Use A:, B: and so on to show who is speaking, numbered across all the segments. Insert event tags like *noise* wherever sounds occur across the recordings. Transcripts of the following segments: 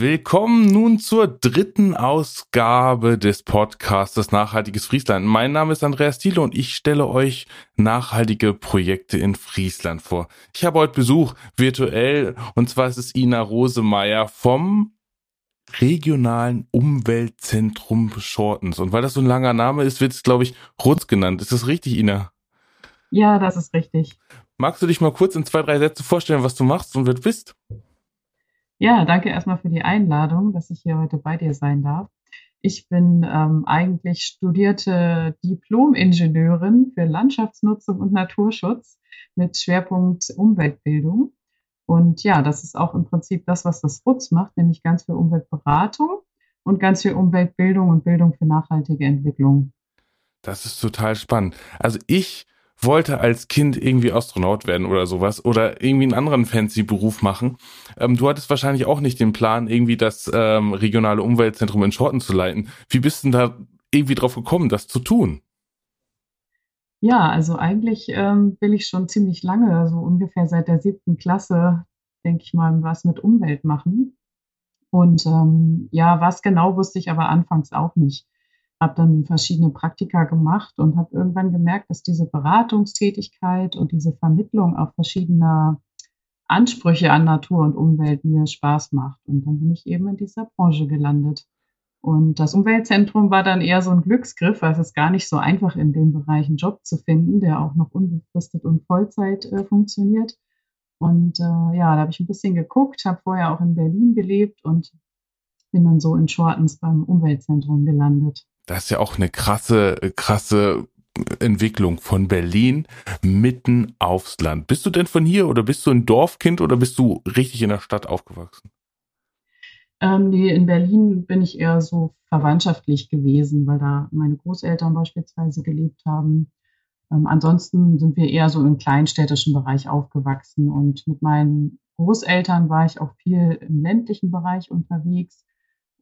A: Willkommen nun zur dritten Ausgabe des Podcasts Nachhaltiges Friesland. Mein Name ist Andreas Thiele und ich stelle euch nachhaltige Projekte in Friesland vor. Ich habe heute Besuch virtuell und zwar ist es Ina Rosemeyer vom regionalen Umweltzentrum Schortens. Und weil das so ein langer Name ist, wird es, glaube ich, Rutz genannt. Ist das richtig, Ina?
B: Ja, das ist richtig.
A: Magst du dich mal kurz in zwei, drei Sätze vorstellen, was du machst und wer du bist?
B: Ja, danke erstmal für die Einladung, dass ich hier heute bei dir sein darf. Ich bin ähm, eigentlich studierte Diplom-Ingenieurin für Landschaftsnutzung und Naturschutz mit Schwerpunkt Umweltbildung. Und ja, das ist auch im Prinzip das, was das RUTZ macht, nämlich ganz viel Umweltberatung und ganz viel Umweltbildung und Bildung für nachhaltige Entwicklung.
A: Das ist total spannend. Also ich wollte als Kind irgendwie Astronaut werden oder sowas oder irgendwie einen anderen fancy Beruf machen. Ähm, du hattest wahrscheinlich auch nicht den Plan, irgendwie das ähm, regionale Umweltzentrum in Schorten zu leiten. Wie bist du denn da irgendwie drauf gekommen, das zu tun?
B: Ja, also eigentlich ähm, will ich schon ziemlich lange, so ungefähr seit der siebten Klasse, denke ich mal, was mit Umwelt machen. Und ähm, ja, was genau wusste ich aber anfangs auch nicht habe dann verschiedene Praktika gemacht und habe irgendwann gemerkt, dass diese Beratungstätigkeit und diese Vermittlung auch verschiedener Ansprüche an Natur und Umwelt mir Spaß macht. Und dann bin ich eben in dieser Branche gelandet. Und das Umweltzentrum war dann eher so ein Glücksgriff, weil es ist gar nicht so einfach, in dem Bereich einen Job zu finden, der auch noch unbefristet und Vollzeit äh, funktioniert. Und äh, ja, da habe ich ein bisschen geguckt, habe vorher auch in Berlin gelebt und bin dann so in Schortens beim Umweltzentrum gelandet
A: das ist ja auch eine krasse, krasse Entwicklung von Berlin mitten aufs Land. Bist du denn von hier oder bist du ein Dorfkind oder bist du richtig in der Stadt aufgewachsen?
B: Ähm, nee, in Berlin bin ich eher so verwandtschaftlich gewesen, weil da meine Großeltern beispielsweise gelebt haben. Ähm, ansonsten sind wir eher so im kleinstädtischen Bereich aufgewachsen und mit meinen Großeltern war ich auch viel im ländlichen Bereich unterwegs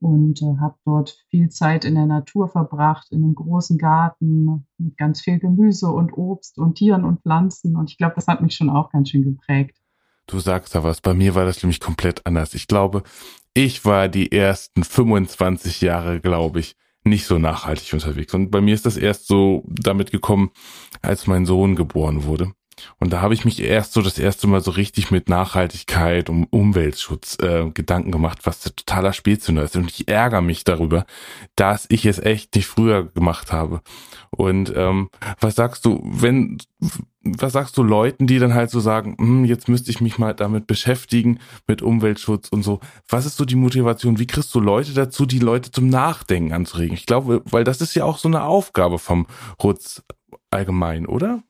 B: und äh, habe dort viel Zeit in der Natur verbracht, in einem großen Garten mit ganz viel Gemüse und Obst und Tieren und Pflanzen. Und ich glaube, das hat mich schon auch ganz schön geprägt.
A: Du sagst da was. Bei mir war das nämlich komplett anders. Ich glaube, ich war die ersten 25 Jahre, glaube ich, nicht so nachhaltig unterwegs. Und bei mir ist das erst so damit gekommen, als mein Sohn geboren wurde. Und da habe ich mich erst so das erste Mal so richtig mit Nachhaltigkeit und Umweltschutz äh, Gedanken gemacht, was totaler Spätzünder ist. Und ich ärgere mich darüber, dass ich es echt nicht früher gemacht habe. Und ähm, was sagst du, wenn, was sagst du Leuten, die dann halt so sagen, hm, jetzt müsste ich mich mal damit beschäftigen, mit Umweltschutz und so. Was ist so die Motivation? Wie kriegst du Leute dazu, die Leute zum Nachdenken anzuregen? Ich glaube, weil das ist ja auch so eine Aufgabe vom Rutz allgemein, oder?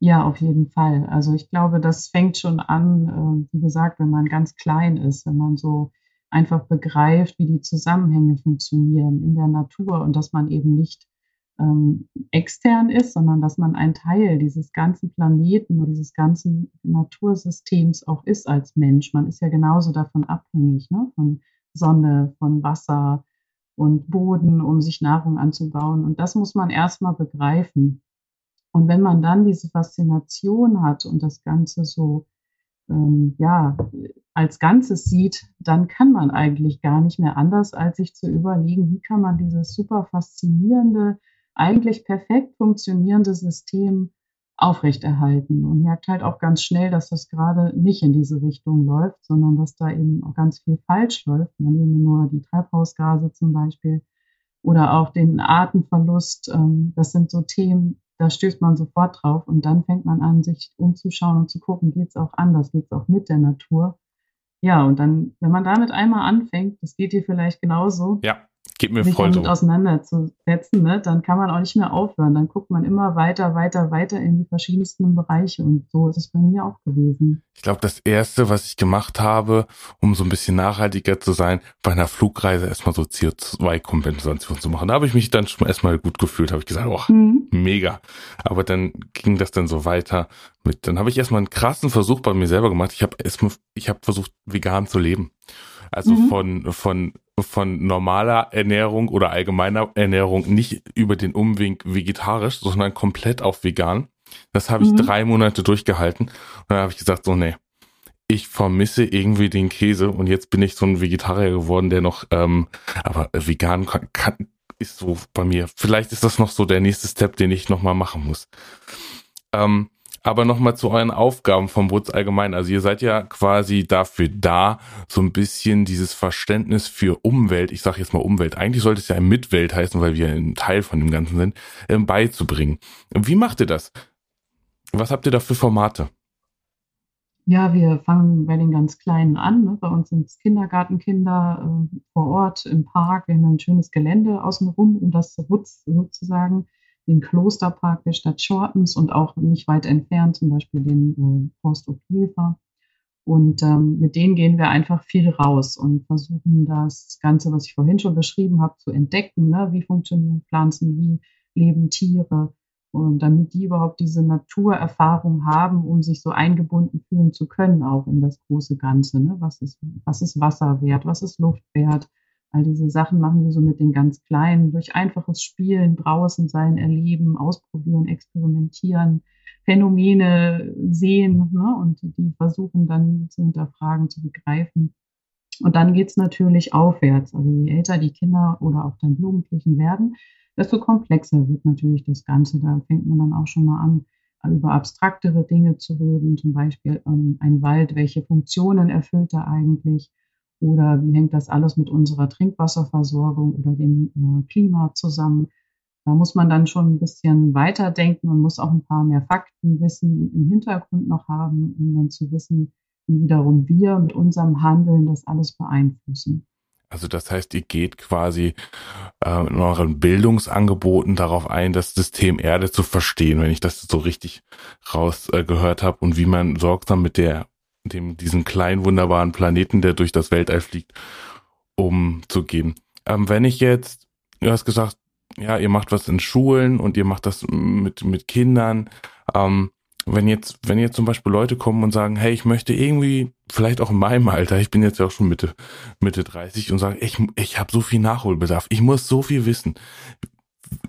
B: Ja, auf jeden Fall. Also ich glaube, das fängt schon an, äh, wie gesagt, wenn man ganz klein ist, wenn man so einfach begreift, wie die Zusammenhänge funktionieren in der Natur und dass man eben nicht ähm, extern ist, sondern dass man ein Teil dieses ganzen Planeten und dieses ganzen Natursystems auch ist als Mensch. Man ist ja genauso davon abhängig, ne? von Sonne, von Wasser und Boden, um sich Nahrung anzubauen. Und das muss man erstmal begreifen. Und wenn man dann diese Faszination hat und das Ganze so, ähm, ja, als Ganzes sieht, dann kann man eigentlich gar nicht mehr anders, als sich zu überlegen, wie kann man dieses super faszinierende, eigentlich perfekt funktionierende System aufrechterhalten und merkt halt auch ganz schnell, dass das gerade nicht in diese Richtung läuft, sondern dass da eben auch ganz viel falsch läuft. Man nehme nur die Treibhausgase zum Beispiel oder auch den Artenverlust. Ähm, das sind so Themen, da stößt man sofort drauf und dann fängt man an, sich umzuschauen und zu gucken, geht es auch anders, geht es auch mit der Natur. Ja, und dann, wenn man damit einmal anfängt, das geht dir vielleicht genauso.
A: Ja. Geht mir sich damit
B: auseinanderzusetzen, ne, dann kann man auch nicht mehr aufhören. Dann guckt man immer weiter, weiter, weiter in die verschiedensten Bereiche. Und so ist es bei mir auch gewesen.
A: Ich glaube, das erste, was ich gemacht habe, um so ein bisschen nachhaltiger zu sein, bei einer Flugreise erstmal so CO2-Kompensation zu machen. Da habe ich mich dann schon erstmal gut gefühlt, habe ich gesagt, oh, mhm. mega. Aber dann ging das dann so weiter mit, dann habe ich erstmal einen krassen Versuch bei mir selber gemacht. Ich habe erstmal, ich habe versucht, vegan zu leben. Also mhm. von, von, von normaler Ernährung oder allgemeiner Ernährung nicht über den Umweg vegetarisch, sondern komplett auf vegan. Das habe ich mhm. drei Monate durchgehalten. Und dann habe ich gesagt, so, nee, ich vermisse irgendwie den Käse und jetzt bin ich so ein Vegetarier geworden, der noch, ähm, aber vegan kann, kann, ist so bei mir. Vielleicht ist das noch so der nächste Step, den ich nochmal machen muss. Ähm, aber nochmal zu euren Aufgaben vom Wutz allgemein. Also ihr seid ja quasi dafür da, so ein bisschen dieses Verständnis für Umwelt, ich sage jetzt mal Umwelt, eigentlich sollte es ja Mitwelt heißen, weil wir ein Teil von dem Ganzen sind, ähm, beizubringen. Wie macht ihr das? Was habt ihr da für Formate?
B: Ja, wir fangen bei den ganz Kleinen an. Ne? Bei uns sind es Kindergartenkinder äh, vor Ort im Park. Wir haben ein schönes Gelände außenrum um das Wutz sozusagen, den Klosterpark der Stadt Schortens und auch nicht weit entfernt zum Beispiel den äh, Forst Opiefer. Und ähm, mit denen gehen wir einfach viel raus und versuchen das Ganze, was ich vorhin schon beschrieben habe, zu entdecken. Ne? Wie funktionieren Pflanzen, wie leben Tiere, und damit die überhaupt diese Naturerfahrung haben, um sich so eingebunden fühlen zu können, auch in das große Ganze. Ne? Was, ist, was ist Wasser wert? Was ist Luft wert? All diese Sachen machen wir so mit den ganz Kleinen durch einfaches Spielen, draußen sein, erleben, ausprobieren, experimentieren, Phänomene sehen ne? und die versuchen dann zu hinterfragen, zu begreifen. Und dann geht's natürlich aufwärts. Also je älter die Kinder oder auch dann Jugendlichen werden, desto komplexer wird natürlich das Ganze. Da fängt man dann auch schon mal an, über abstraktere Dinge zu reden, zum Beispiel ähm, ein Wald, welche Funktionen erfüllt er eigentlich oder wie hängt das alles mit unserer Trinkwasserversorgung oder dem äh, Klima zusammen. Da muss man dann schon ein bisschen weiterdenken und muss auch ein paar mehr Faktenwissen im Hintergrund noch haben, um dann zu wissen, wie wiederum wir mit unserem Handeln das alles beeinflussen.
A: Also das heißt, ihr geht quasi äh, in euren Bildungsangeboten darauf ein, das System Erde zu verstehen, wenn ich das so richtig rausgehört äh, habe und wie man sorgsam mit der dem diesen kleinen wunderbaren Planeten, der durch das Weltall fliegt, umzugehen. Ähm, wenn ich jetzt, du hast gesagt, ja, ihr macht was in Schulen und ihr macht das mit mit Kindern. Ähm, wenn jetzt, wenn jetzt zum Beispiel Leute kommen und sagen, hey, ich möchte irgendwie, vielleicht auch in meinem Alter, ich bin jetzt ja auch schon Mitte, Mitte 30 und sagen, ich, ich habe so viel Nachholbedarf, ich muss so viel wissen.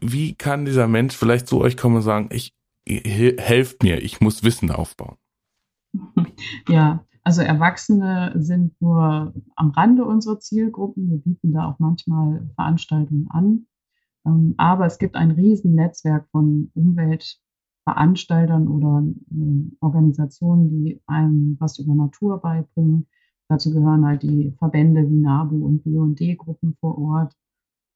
A: Wie kann dieser Mensch vielleicht zu euch kommen und sagen, ich, helft mir, ich muss Wissen aufbauen? *laughs*
B: Ja, also Erwachsene sind nur am Rande unserer Zielgruppen. Wir bieten da auch manchmal Veranstaltungen an. Ähm, aber es gibt ein Riesennetzwerk von Umwelt- Veranstaltern oder äh, Organisationen, die einem was über Natur beibringen. Dazu gehören halt die Verbände wie NABU und BD-Gruppen vor Ort.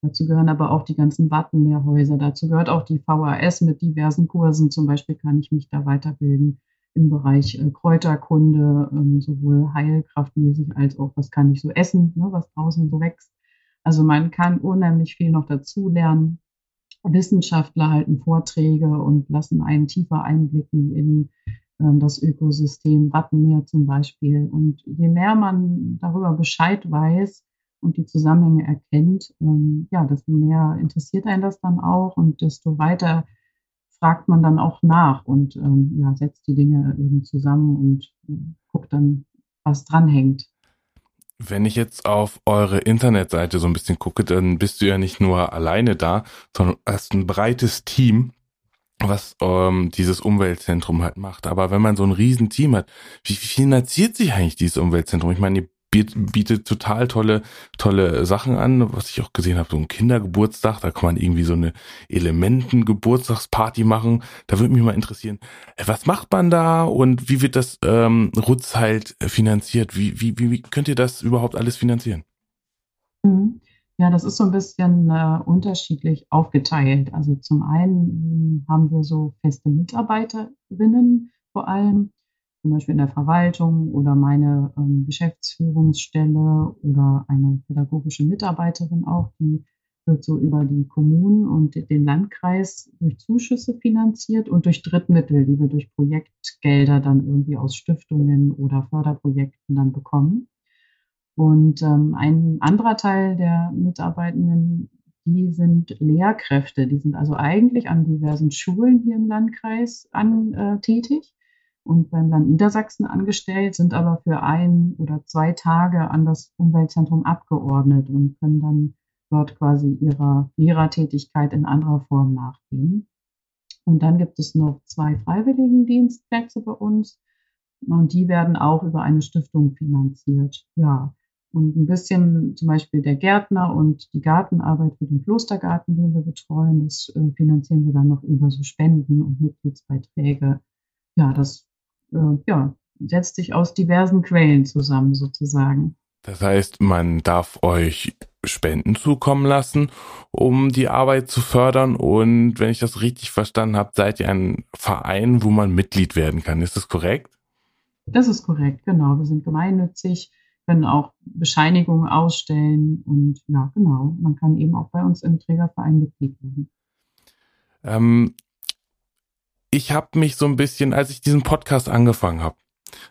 B: Dazu gehören aber auch die ganzen Wattenmeerhäuser. Dazu gehört auch die VHS mit diversen Kursen. Zum Beispiel kann ich mich da weiterbilden im Bereich äh, Kräuterkunde, ähm, sowohl heilkraftmäßig als auch, was kann ich so essen, ne, was draußen so wächst. Also man kann unheimlich viel noch dazu lernen. Wissenschaftler halten Vorträge und lassen einen tiefer einblicken in ähm, das Ökosystem Wattenmeer zum Beispiel. Und je mehr man darüber Bescheid weiß und die Zusammenhänge erkennt, ähm, ja, desto mehr interessiert einen das dann auch und desto weiter fragt man dann auch nach und ähm, ja, setzt die Dinge eben zusammen und äh, guckt dann, was dranhängt.
A: Wenn ich jetzt auf eure Internetseite so ein bisschen gucke, dann bist du ja nicht nur alleine da, sondern hast ein breites Team, was ähm, dieses Umweltzentrum halt macht. Aber wenn man so ein Riesenteam hat, wie, finanziert sich eigentlich dieses Umweltzentrum? Ich meine, ihr bietet total tolle, tolle Sachen an, was ich auch gesehen habe, so ein Kindergeburtstag, da kann man irgendwie so eine Elementen-Geburtstagsparty machen. Da würde mich mal interessieren, äh, was macht man da und wie wird das ähm, Rutz halt finanziert? Wie, wie, wie, wie könnt ihr das überhaupt alles finanzieren?
B: Mhm. Ja, das ist so ein bisschen äh, unterschiedlich aufgeteilt. Also zum einen haben wir so feste Mitarbeiterinnen vor allem, zum Beispiel in der Verwaltung oder meine ähm, Geschäftsführungsstelle oder eine pädagogische Mitarbeiterin auch, die wird so über die Kommunen und den Landkreis durch Zuschüsse finanziert und durch Drittmittel, die wir durch Projektgelder dann irgendwie aus Stiftungen oder Förderprojekten dann bekommen. Und ähm, ein anderer Teil der Mitarbeitenden, die sind Lehrkräfte, die sind also eigentlich an diversen Schulen hier im Landkreis an, äh, tätig und beim Land Niedersachsen angestellt, sind aber für ein oder zwei Tage an das Umweltzentrum abgeordnet und können dann dort quasi ihrer Lehrertätigkeit in anderer Form nachgehen. Und dann gibt es noch zwei Freiwilligendienstplätze bei uns. Und die werden auch über eine Stiftung finanziert. Ja. Und ein bisschen zum Beispiel der Gärtner und die Gartenarbeit für den Klostergarten, den wir betreuen, das äh, finanzieren wir dann noch über so Spenden und Mitgliedsbeiträge. Ja, das äh, ja, setzt sich aus diversen Quellen zusammen sozusagen.
A: Das heißt, man darf euch Spenden zukommen lassen, um die Arbeit zu fördern. Und wenn ich das richtig verstanden habe, seid ihr ein Verein, wo man Mitglied werden kann. Ist das korrekt?
B: Das ist korrekt, genau. Wir sind gemeinnützig, können auch Bescheinigungen ausstellen und ja, genau. Man kann eben auch bei uns im Trägerverein Mitglied werden.
A: Ähm, ich habe mich so ein bisschen, als ich diesen Podcast angefangen habe,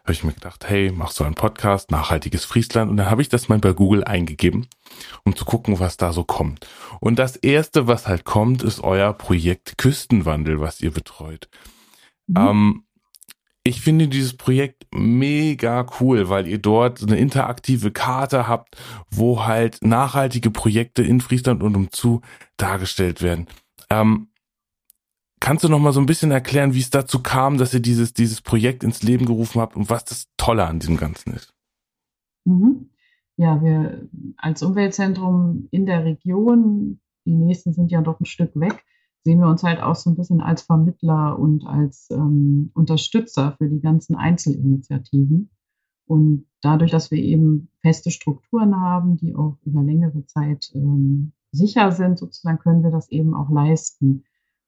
A: habe ich mir gedacht, hey, machst du einen Podcast, nachhaltiges Friesland? Und dann habe ich das mal bei Google eingegeben, um zu gucken, was da so kommt. Und das erste, was halt kommt, ist euer Projekt Küstenwandel, was ihr betreut. Mhm. Ähm, ich finde dieses Projekt mega cool, weil ihr dort eine interaktive Karte habt, wo halt nachhaltige Projekte in Friesland und umzu dargestellt werden. Ähm, kannst du noch mal so ein bisschen erklären, wie es dazu kam, dass ihr dieses, dieses Projekt ins Leben gerufen habt und was das Tolle an diesem Ganzen ist?
B: Mhm. Ja, wir als Umweltzentrum in der Region, die nächsten sind ja doch ein Stück weg, sehen wir uns halt auch so ein bisschen als Vermittler und als ähm, Unterstützer für die ganzen Einzelinitiativen. Und dadurch, dass wir eben feste Strukturen haben, die auch über längere Zeit ähm, sicher sind, sozusagen, können wir das eben auch leisten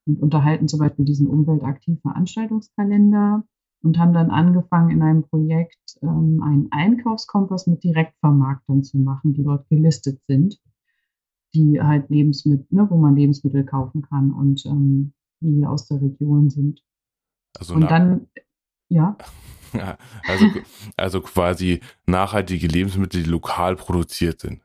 B: und unterhalten zum Beispiel diesen umweltaktiv Veranstaltungskalender und haben dann angefangen, in einem Projekt ähm, einen Einkaufskompass mit Direktvermarktern zu machen, die dort gelistet sind die halt Lebensmittel, ne, wo man Lebensmittel kaufen kann und ähm, die aus der Region sind. Also und dann, *laughs* ja.
A: also, also quasi nachhaltige Lebensmittel, die lokal produziert sind.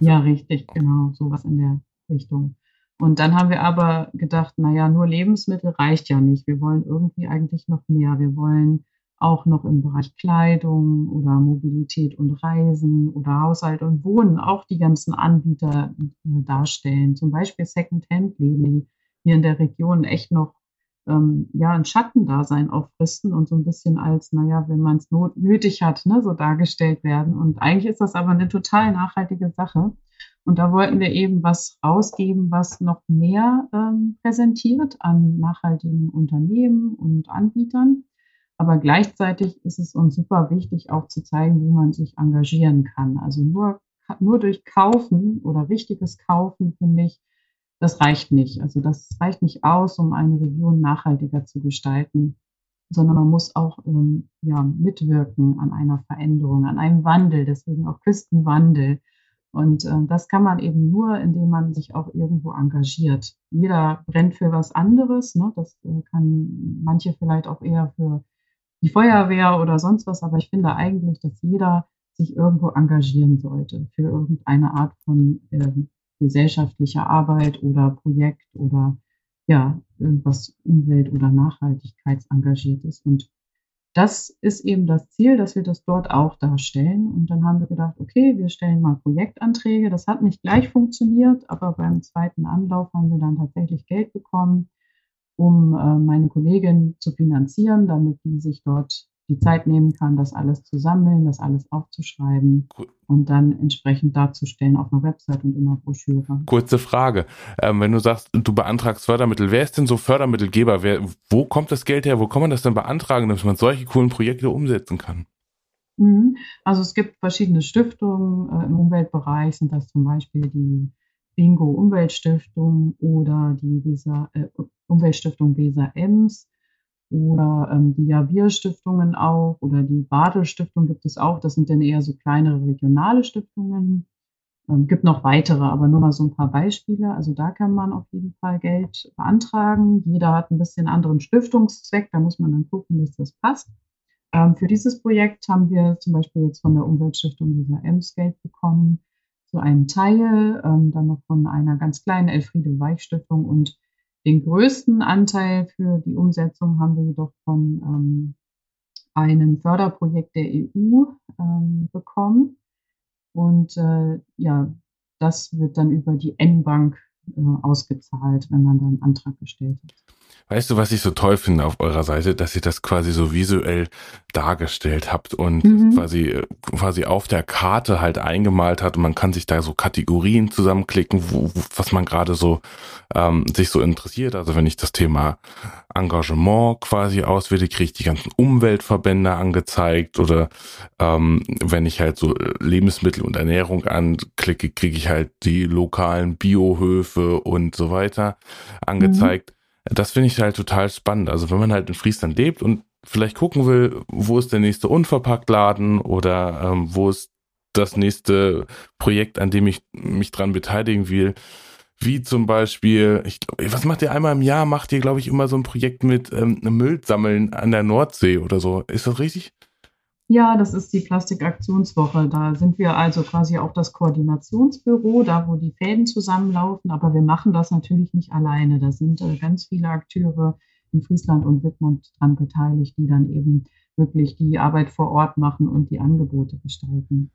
B: Ja, richtig, genau, sowas in der Richtung. Und dann haben wir aber gedacht, naja, nur Lebensmittel reicht ja nicht. Wir wollen irgendwie eigentlich noch mehr. Wir wollen auch noch im Bereich Kleidung oder Mobilität und Reisen oder Haushalt und Wohnen auch die ganzen Anbieter äh, darstellen. Zum Beispiel Second-Hand-Läden, die hier in der Region echt noch ähm, ja ein Schattendasein auffristen und so ein bisschen als, naja, wenn man es nötig hat, ne, so dargestellt werden. Und eigentlich ist das aber eine total nachhaltige Sache. Und da wollten wir eben was rausgeben, was noch mehr ähm, präsentiert an nachhaltigen Unternehmen und Anbietern aber gleichzeitig ist es uns super wichtig, auch zu zeigen, wo man sich engagieren kann. Also nur, nur durch Kaufen oder richtiges Kaufen, finde ich, das reicht nicht. Also das reicht nicht aus, um eine Region nachhaltiger zu gestalten, sondern man muss auch ähm, ja, mitwirken an einer Veränderung, an einem Wandel, deswegen auch Küstenwandel. Und äh, das kann man eben nur, indem man sich auch irgendwo engagiert. Jeder brennt für was anderes. Ne? Das äh, kann manche vielleicht auch eher für die Feuerwehr oder sonst was, aber ich finde eigentlich, dass jeder sich irgendwo engagieren sollte für irgendeine Art von äh, gesellschaftlicher Arbeit oder Projekt oder ja, irgendwas Umwelt- oder Nachhaltigkeitsengagiert ist. Und das ist eben das Ziel, dass wir das dort auch darstellen. Und dann haben wir gedacht, okay, wir stellen mal Projektanträge. Das hat nicht gleich funktioniert, aber beim zweiten Anlauf haben wir dann tatsächlich Geld bekommen um äh, meine Kollegin zu finanzieren, damit die sich dort die Zeit nehmen kann, das alles zu sammeln, das alles aufzuschreiben cool. und dann entsprechend darzustellen auf einer Website und in einer Broschüre.
A: Kurze Frage. Ähm, wenn du sagst, du beantragst Fördermittel, wer ist denn so Fördermittelgeber? Wer, wo kommt das Geld her? Wo kann man das denn beantragen, dass man solche coolen Projekte umsetzen kann?
B: Mhm. Also es gibt verschiedene Stiftungen äh, im Umweltbereich, sind das zum Beispiel die Bingo Umweltstiftung oder die Weser, äh, Umweltstiftung Weser Ems oder ähm, die Javier-Stiftungen auch oder die Badel-Stiftung gibt es auch. Das sind dann eher so kleinere regionale Stiftungen. Ähm, gibt noch weitere, aber nur mal so ein paar Beispiele. Also da kann man auf jeden Fall Geld beantragen. Jeder hat ein bisschen anderen Stiftungszweck. Da muss man dann gucken, dass das passt. Ähm, für dieses Projekt haben wir zum Beispiel jetzt von der Umweltstiftung Weser Ems Geld bekommen zu einem Teil, ähm, dann noch von einer ganz kleinen Elfriede Weich Stiftung und den größten Anteil für die Umsetzung haben wir jedoch von ähm, einem Förderprojekt der EU ähm, bekommen. Und äh, ja, das wird dann über die N-Bank äh, ausgezahlt, wenn man dann einen Antrag gestellt hat.
A: Weißt du, was ich so toll finde auf eurer Seite, dass ihr das quasi so visuell dargestellt habt und mhm. quasi, quasi auf der Karte halt eingemalt hat und man kann sich da so Kategorien zusammenklicken, wo, was man gerade so ähm, sich so interessiert. Also wenn ich das Thema Engagement quasi auswähle, kriege ich die ganzen Umweltverbände angezeigt oder ähm, wenn ich halt so Lebensmittel und Ernährung anklicke, kriege ich halt die lokalen Biohöfe und so weiter angezeigt. Mhm das finde ich halt total spannend. Also wenn man halt in Friesland lebt und vielleicht gucken will, wo ist der nächste Unverpacktladen oder ähm, wo ist das nächste Projekt, an dem ich mich dran beteiligen will. Wie zum Beispiel, ich, was macht ihr einmal im Jahr? Macht ihr, glaube ich, immer so ein Projekt mit ähm, Müll sammeln an der Nordsee oder so. Ist das richtig?
B: Ja, das ist die Plastikaktionswoche. Da sind wir also quasi auch das Koordinationsbüro, da wo die Fäden zusammenlaufen. Aber wir machen das natürlich nicht alleine. Da sind äh, ganz viele Akteure in Friesland und Wittmund dran beteiligt, die dann eben wirklich die Arbeit vor Ort machen und die Angebote gestalten.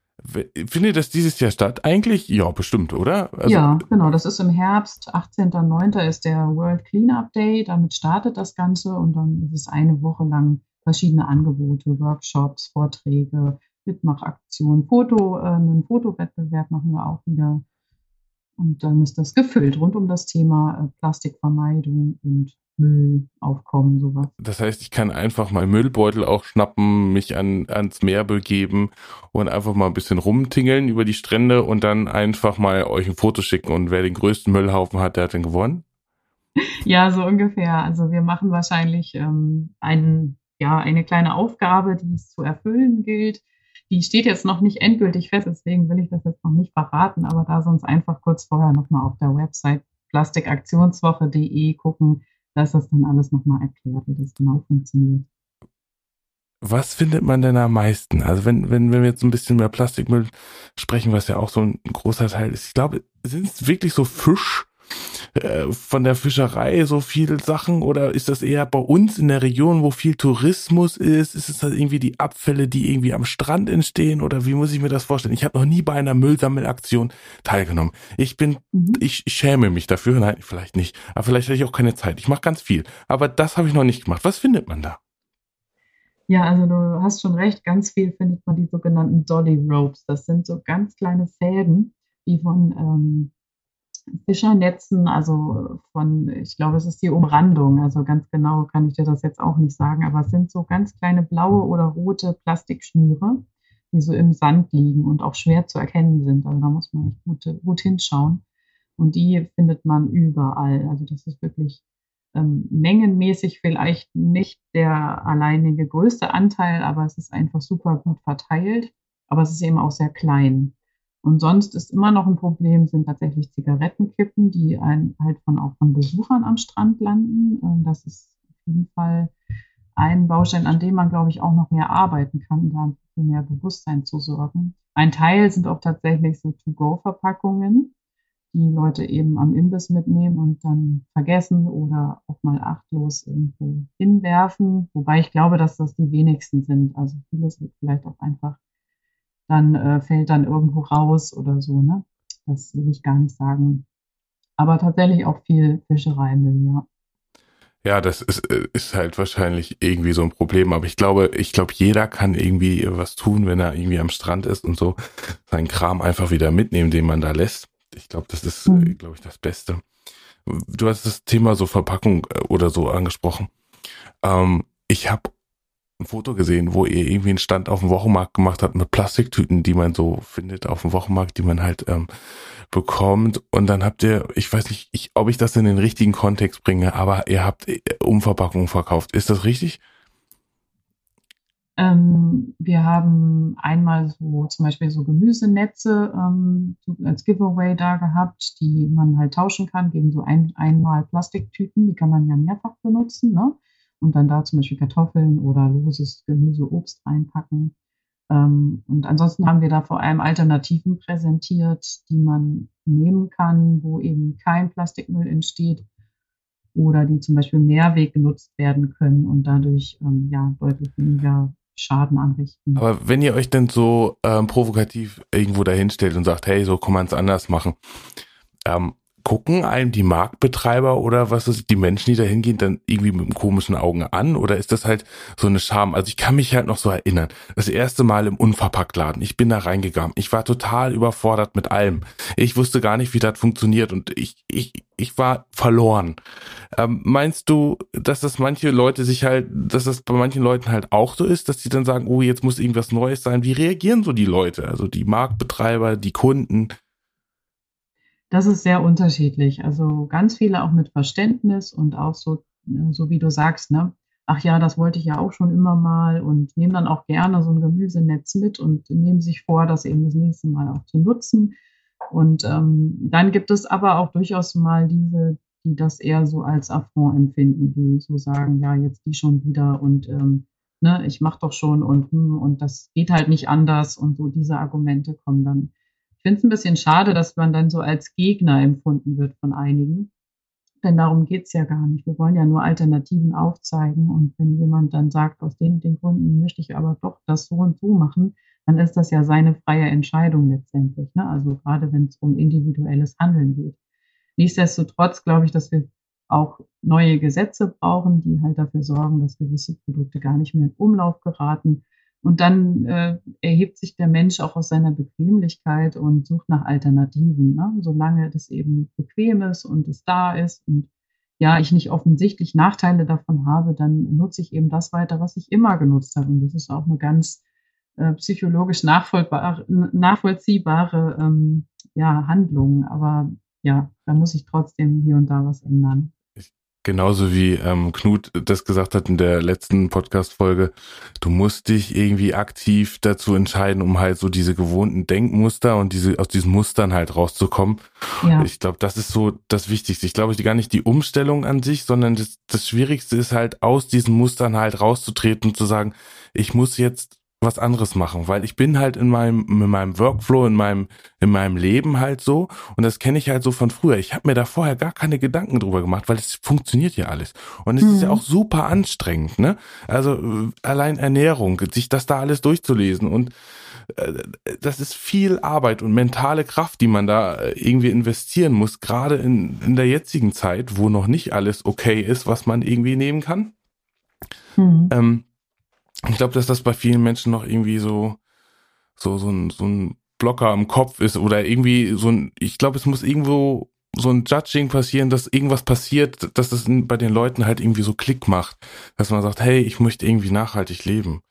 A: Findet das dieses Jahr statt? Eigentlich? Ja, bestimmt, oder?
B: Also ja, genau. Das ist im Herbst. 18.09. ist der World Cleanup Day. Damit startet das Ganze und dann ist es eine Woche lang verschiedene Angebote, Workshops, Vorträge, Mitmachaktionen, Foto, äh, einen Fotowettbewerb machen wir auch wieder. Und dann ist das gefüllt rund um das Thema äh, Plastikvermeidung und Müllaufkommen, sowas.
A: Das heißt, ich kann einfach mal Müllbeutel auch schnappen, mich an, ans Meer begeben und einfach mal ein bisschen rumtingeln über die Strände und dann einfach mal euch ein Foto schicken und wer den größten Müllhaufen hat, der hat den gewonnen?
B: Ja, so ungefähr. Also wir machen wahrscheinlich ähm, einen ja, eine kleine Aufgabe, die es zu erfüllen gilt. Die steht jetzt noch nicht endgültig fest, deswegen will ich das jetzt noch nicht verraten, aber da sonst einfach kurz vorher nochmal auf der Website plastikaktionswoche.de gucken, da ist das dann alles nochmal erklärt, wie das genau funktioniert.
A: Was findet man denn am meisten? Also wenn, wenn, wenn wir jetzt ein bisschen mehr Plastikmüll sprechen, was ja auch so ein großer Teil ist, ich glaube, sind es wirklich so Fisch, äh, von der Fischerei so viele Sachen oder ist das eher bei uns in der Region, wo viel Tourismus ist? Ist es das irgendwie die Abfälle, die irgendwie am Strand entstehen oder wie muss ich mir das vorstellen? Ich habe noch nie bei einer Müllsammelaktion teilgenommen. Ich bin, mhm. ich, schäme mich dafür. Nein, vielleicht nicht. Aber vielleicht hatte ich auch keine Zeit. Ich mache ganz viel. Aber das habe ich noch nicht gemacht. Was findet man da?
B: Ja, also du hast schon recht, ganz viel findet man die sogenannten Dolly Ropes. Das sind so ganz kleine Fäden, die von ähm, Fischernetzen, also von, ich glaube, es ist die Umrandung, also ganz genau kann ich dir das jetzt auch nicht sagen, aber es sind so ganz kleine blaue oder rote Plastikschnüre, die so im Sand liegen und auch schwer zu erkennen sind. Also da muss man echt gut, gut hinschauen. Und die findet man überall. Also das ist wirklich ähm, mengenmäßig vielleicht nicht der alleinige größte Anteil, aber es ist einfach super gut verteilt. Aber es ist eben auch sehr klein. Und sonst ist immer noch ein Problem, sind tatsächlich Zigarettenkippen, die ein, halt von, auch von Besuchern am Strand landen. Ähm, das ist auf jeden Fall ein Baustein, an dem man, glaube ich, auch noch mehr arbeiten kann, da für mehr Bewusstsein zu sorgen. Ein Teil sind auch tatsächlich so To-Go-Verpackungen, die Leute eben am Imbiss mitnehmen und dann vergessen oder auch mal achtlos irgendwo hinwerfen. Wobei ich glaube, dass das die wenigsten sind. Also vieles wird vielleicht auch einfach dann äh, fällt dann irgendwo raus oder so. Ne? Das will ich gar nicht sagen. Aber tatsächlich auch viel Fischerei will, ja.
A: Ja, das ist, äh, ist halt wahrscheinlich irgendwie so ein Problem. Aber ich glaube, ich glaube, jeder kann irgendwie was tun, wenn er irgendwie am Strand ist und so seinen Kram einfach wieder mitnehmen, den man da lässt. Ich glaube, das ist, mhm. glaube ich, das Beste. Du hast das Thema so Verpackung äh, oder so angesprochen. Ähm, ich habe ein Foto gesehen, wo ihr irgendwie einen Stand auf dem Wochenmarkt gemacht habt mit Plastiktüten, die man so findet auf dem Wochenmarkt, die man halt ähm, bekommt. Und dann habt ihr, ich weiß nicht, ich, ob ich das in den richtigen Kontext bringe, aber ihr habt äh, Umverpackungen verkauft. Ist das richtig?
B: Ähm, wir haben einmal so zum Beispiel so Gemüsenetze ähm, als Giveaway da gehabt, die man halt tauschen kann gegen so ein, einmal Plastiktüten. Die kann man ja mehrfach benutzen. Ne? Und dann da zum Beispiel Kartoffeln oder loses Gemüse, Obst reinpacken. Ähm, und ansonsten haben wir da vor allem Alternativen präsentiert, die man nehmen kann, wo eben kein Plastikmüll entsteht oder die zum Beispiel Mehrweg genutzt werden können und dadurch ähm, ja deutlich weniger Schaden anrichten.
A: Aber wenn ihr euch denn so ähm, provokativ irgendwo dahinstellt und sagt, hey, so kann man es anders machen, ähm, gucken einem die Marktbetreiber oder was ist, die Menschen, die da hingehen, dann irgendwie mit komischen Augen an? Oder ist das halt so eine Scham? Also ich kann mich halt noch so erinnern. Das erste Mal im Unverpacktladen. Ich bin da reingegangen. Ich war total überfordert mit allem. Ich wusste gar nicht, wie das funktioniert und ich, ich, ich war verloren. Ähm, meinst du, dass das manche Leute sich halt, dass das bei manchen Leuten halt auch so ist, dass die dann sagen, oh, jetzt muss irgendwas Neues sein? Wie reagieren so die Leute? Also die Marktbetreiber, die Kunden?
B: Das ist sehr unterschiedlich. Also ganz viele auch mit Verständnis und auch so, äh, so wie du sagst, ne? Ach ja, das wollte ich ja auch schon immer mal und nehmen dann auch gerne so ein Gemüsenetz mit und nehmen sich vor, das eben das nächste Mal auch zu nutzen. Und ähm, dann gibt es aber auch durchaus mal diese, die das eher so als Affront empfinden, die so sagen, ja, jetzt die schon wieder und ähm, ne, ich mach doch schon und, hm, und das geht halt nicht anders und so diese Argumente kommen dann. Ich finde es ein bisschen schade, dass man dann so als Gegner empfunden wird von einigen. Denn darum geht's ja gar nicht. Wir wollen ja nur Alternativen aufzeigen. Und wenn jemand dann sagt, aus den, den Gründen möchte ich aber doch das so und so machen, dann ist das ja seine freie Entscheidung letztendlich. Ne? Also gerade wenn es um individuelles Handeln geht. Nichtsdestotrotz glaube ich, dass wir auch neue Gesetze brauchen, die halt dafür sorgen, dass gewisse Produkte gar nicht mehr in Umlauf geraten. Und dann äh, erhebt sich der Mensch auch aus seiner Bequemlichkeit und sucht nach Alternativen, ne? solange das eben bequem ist und es da ist und ja, ich nicht offensichtlich Nachteile davon habe, dann nutze ich eben das weiter, was ich immer genutzt habe. Und das ist auch eine ganz äh, psychologisch nachvollziehbare, ähm, ja, Handlungen. Aber ja, da muss ich trotzdem hier und da was ändern.
A: Genauso wie ähm, Knut das gesagt hat in der letzten Podcast-Folge, du musst dich irgendwie aktiv dazu entscheiden, um halt so diese gewohnten Denkmuster und diese aus diesen Mustern halt rauszukommen. Ja. Ich glaube, das ist so das Wichtigste. Ich glaube gar nicht die Umstellung an sich, sondern das, das Schwierigste ist halt aus diesen Mustern halt rauszutreten und zu sagen, ich muss jetzt was anderes machen, weil ich bin halt in meinem in meinem Workflow, in meinem in meinem Leben halt so und das kenne ich halt so von früher. Ich habe mir da vorher gar keine Gedanken drüber gemacht, weil es funktioniert ja alles und es mhm. ist ja mhm. auch super anstrengend, ne? Also allein Ernährung, sich das da alles durchzulesen und äh, das ist viel Arbeit und mentale Kraft, die man da äh, irgendwie investieren muss, gerade in, in der jetzigen Zeit, wo noch nicht alles okay ist, was man irgendwie nehmen kann. Mhm. Ähm, ich glaube, dass das bei vielen Menschen noch irgendwie so, so, so ein, so ein Blocker im Kopf ist oder irgendwie so ein, ich glaube, es muss irgendwo so ein Judging passieren, dass irgendwas passiert, dass das bei den Leuten halt irgendwie so Klick macht, dass man sagt, hey, ich möchte irgendwie nachhaltig leben.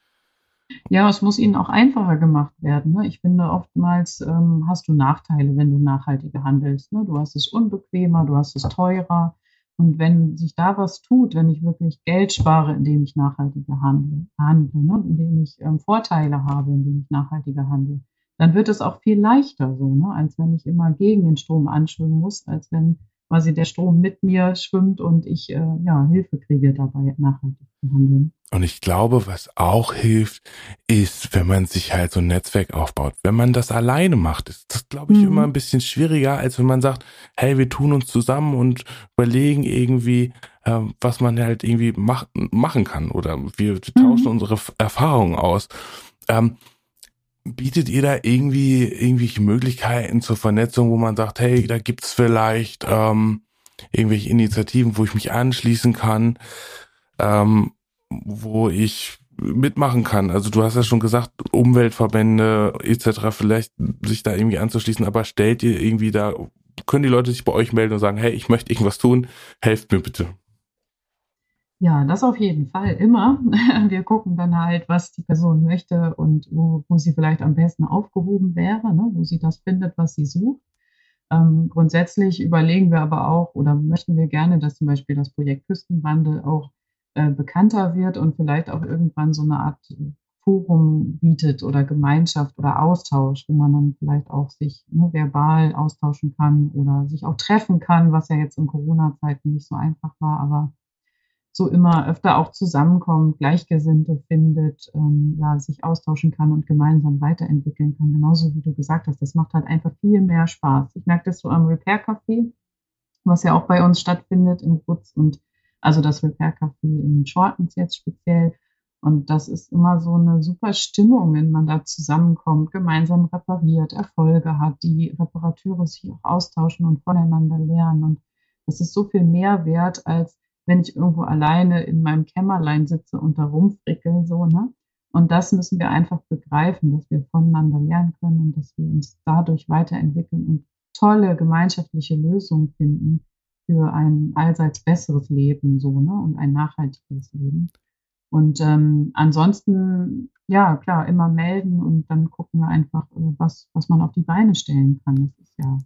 B: Ja, es muss ihnen auch einfacher gemacht werden. Ne? Ich finde, oftmals ähm, hast du Nachteile, wenn du nachhaltiger handelst. Ne? Du hast es unbequemer, du hast es teurer. Und wenn sich da was tut, wenn ich wirklich Geld spare, indem ich nachhaltiger handle, handle ne, indem ich ähm, Vorteile habe, indem ich nachhaltiger handle, dann wird es auch viel leichter so, ne, als wenn ich immer gegen den Strom anschwimmen muss, als wenn quasi der Strom mit mir schwimmt und ich äh, ja, Hilfe kriege dabei, nachhaltig zu handeln.
A: Und ich glaube, was auch hilft, ist, wenn man sich halt so ein Netzwerk aufbaut. Wenn man das alleine macht, ist das, glaube ich, mhm. immer ein bisschen schwieriger, als wenn man sagt, hey, wir tun uns zusammen und überlegen irgendwie, äh, was man halt irgendwie mach, machen kann. Oder wir, tauschen mhm. unsere Erfahrungen aus. Ähm, bietet ihr da irgendwie irgendwelche Möglichkeiten zur Vernetzung, wo man sagt, hey, da gibt's vielleicht ähm, irgendwelche Initiativen, wo ich mich anschließen kann, ähm, wo ich mitmachen kann. Also du hast ja schon gesagt, Umweltverbände etc. vielleicht sich da irgendwie anzuschließen, aber stellt ihr irgendwie da, können die Leute sich bei euch melden und sagen, hey, ich möchte irgendwas tun, helft mir bitte.
B: Ja, das auf jeden Fall immer. *laughs* Wir gucken dann halt, was die Person möchte und wo, wo sie vielleicht am besten aufgehoben wäre, ne, wo sie das findet, was sie sucht. Ähm, grundsätzlich überlegen wir aber auch oder möchten wir gerne, dass zum Beispiel das Projekt Küstenwandel auch äh, bekannter wird und vielleicht auch irgendwann so eine Art Forum bietet oder Gemeinschaft oder Austausch, wo man dann vielleicht auch sich ne, verbal austauschen kann oder sich auch treffen kann, was ja jetzt in Corona-Zeiten nicht so einfach war, aber so immer öfter auch zusammenkommt, Gleichgesinnte findet, ähm, ja, sich austauschen kann und gemeinsam weiterentwickeln kann. Genauso wie du gesagt hast, das macht halt einfach viel mehr Spaß. Ich merke das so am Repair Café, was ja auch bei uns stattfindet im Rutz und also das Repair Café in Shortens jetzt speziell. Und das ist immer so eine super Stimmung, wenn man da zusammenkommt, gemeinsam repariert, Erfolge hat, die Reparateure sich auch austauschen und voneinander lernen. Und das ist so viel mehr wert, als wenn ich irgendwo alleine in meinem Kämmerlein sitze und da rumfrickel, so, ne? Und das müssen wir einfach begreifen, dass wir voneinander lernen können und dass wir uns dadurch weiterentwickeln und tolle gemeinschaftliche Lösungen finden für ein allseits besseres Leben, so, ne? Und ein nachhaltiges Leben. Und ähm, ansonsten, ja, klar, immer melden und dann gucken wir einfach, äh, was, was man auf die Beine stellen kann. Das ist ja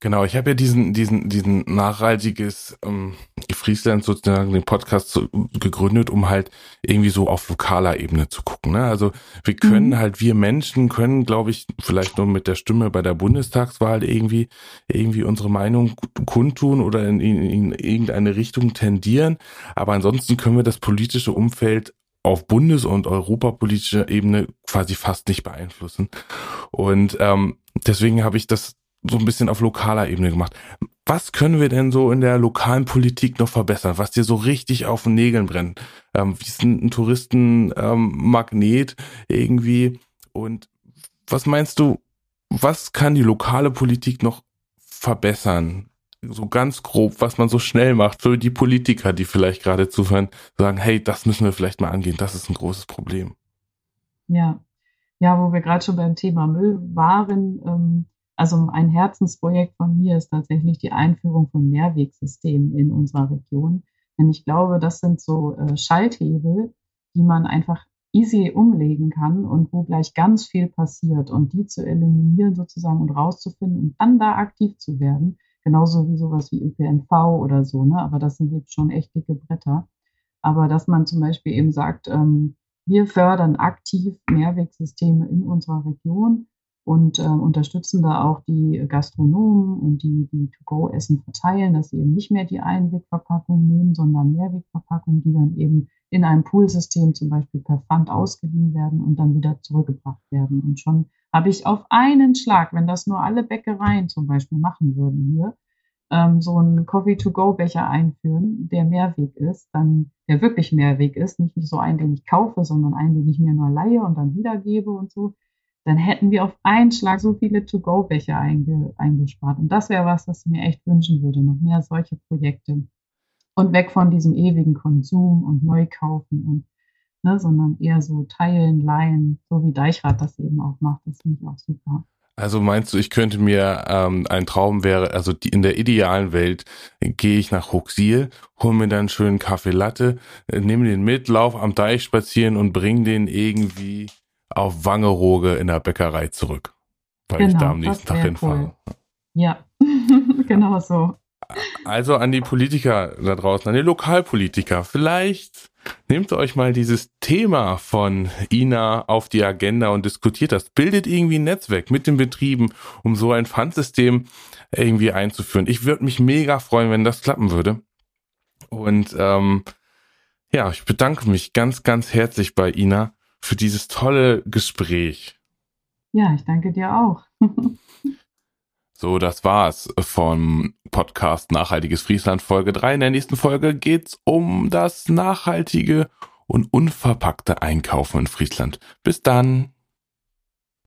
A: Genau, ich habe ja diesen, diesen, diesen nachhaltiges ähm, Friesland sozusagen den Podcast so, gegründet, um halt irgendwie so auf lokaler Ebene zu gucken. Ne? Also wir können mhm. halt, wir Menschen können, glaube ich, vielleicht nur mit der Stimme bei der Bundestagswahl irgendwie, irgendwie unsere Meinung kundtun oder in, in, in irgendeine Richtung tendieren. Aber ansonsten können wir das politische Umfeld auf bundes- und europapolitischer Ebene quasi fast nicht beeinflussen. Und ähm, deswegen habe ich das so ein bisschen auf lokaler Ebene gemacht. Was können wir denn so in der lokalen Politik noch verbessern, was dir so richtig auf den Nägeln brennt? Ähm, wie ist ein, Touristenmagnet ähm, irgendwie? Und was meinst du, was kann die lokale Politik noch verbessern? So ganz grob, was man so schnell macht für die Politiker, die vielleicht gerade zuhören, sagen, hey, das müssen wir vielleicht mal angehen, das ist ein großes Problem.
B: Ja, ja, wo wir gerade schon beim Thema Müll waren, ähm, also ein Herzensprojekt von mir ist tatsächlich die Einführung von Mehrwegsystemen in unserer Region. Denn ich glaube, das sind so äh, Schalthebel, die man einfach easy umlegen kann und wo gleich ganz viel passiert und die zu eliminieren sozusagen und rauszufinden und dann da aktiv zu werden. Genauso wie sowas wie ÖPNV oder so, ne? Aber das sind jetzt schon echt dicke Bretter. Aber dass man zum Beispiel eben sagt, ähm, wir fördern aktiv Mehrwegsysteme in unserer Region und äh, unterstützen da auch die Gastronomen und die, die To-Go-Essen verteilen, dass sie eben nicht mehr die Einwegverpackung nehmen, sondern Mehrwegverpackungen, die dann eben in einem Poolsystem zum Beispiel per Pfand ausgeliehen werden und dann wieder zurückgebracht werden. Und schon habe ich auf einen Schlag, wenn das nur alle Bäckereien zum Beispiel machen würden hier, ähm, so einen Coffee-to-go-Becher einführen, der Mehrweg ist, dann der wirklich Mehrweg ist, nicht, nicht so einen, den ich kaufe, sondern einen, den ich mir nur leihe und dann wiedergebe und so, dann hätten wir auf einen Schlag so viele To-Go-Becher einge, eingespart. Und das wäre was, was ich mir echt wünschen würde, noch mehr solche Projekte. Und weg von diesem ewigen Konsum und Neukaufen und ne, sondern eher so teilen, leihen, so wie Deichrat das eben auch macht. Das finde ich auch super.
A: Also meinst du, ich könnte mir ähm, ein Traum wäre, also die, in der idealen Welt äh, gehe ich nach Huxil, hole mir dann einen schönen Kaffee Latte, äh, nehme den mit, lauf am Deich spazieren und bring den irgendwie auf Wangerooge in der Bäckerei zurück, weil genau, ich da am nächsten Tag hinfahre.
B: Cool. Ja, *laughs* genau so.
A: Also an die Politiker da draußen, an die Lokalpolitiker, vielleicht nehmt euch mal dieses Thema von Ina auf die Agenda und diskutiert das. Bildet irgendwie ein Netzwerk mit den Betrieben, um so ein Pfandsystem irgendwie einzuführen. Ich würde mich mega freuen, wenn das klappen würde. Und ähm, ja, ich bedanke mich ganz, ganz herzlich bei Ina für dieses tolle Gespräch.
B: Ja, ich danke dir auch. *laughs*
A: so, das war's vom Podcast Nachhaltiges Friesland Folge 3. In der nächsten Folge geht's um das nachhaltige und unverpackte Einkaufen in Friesland. Bis dann.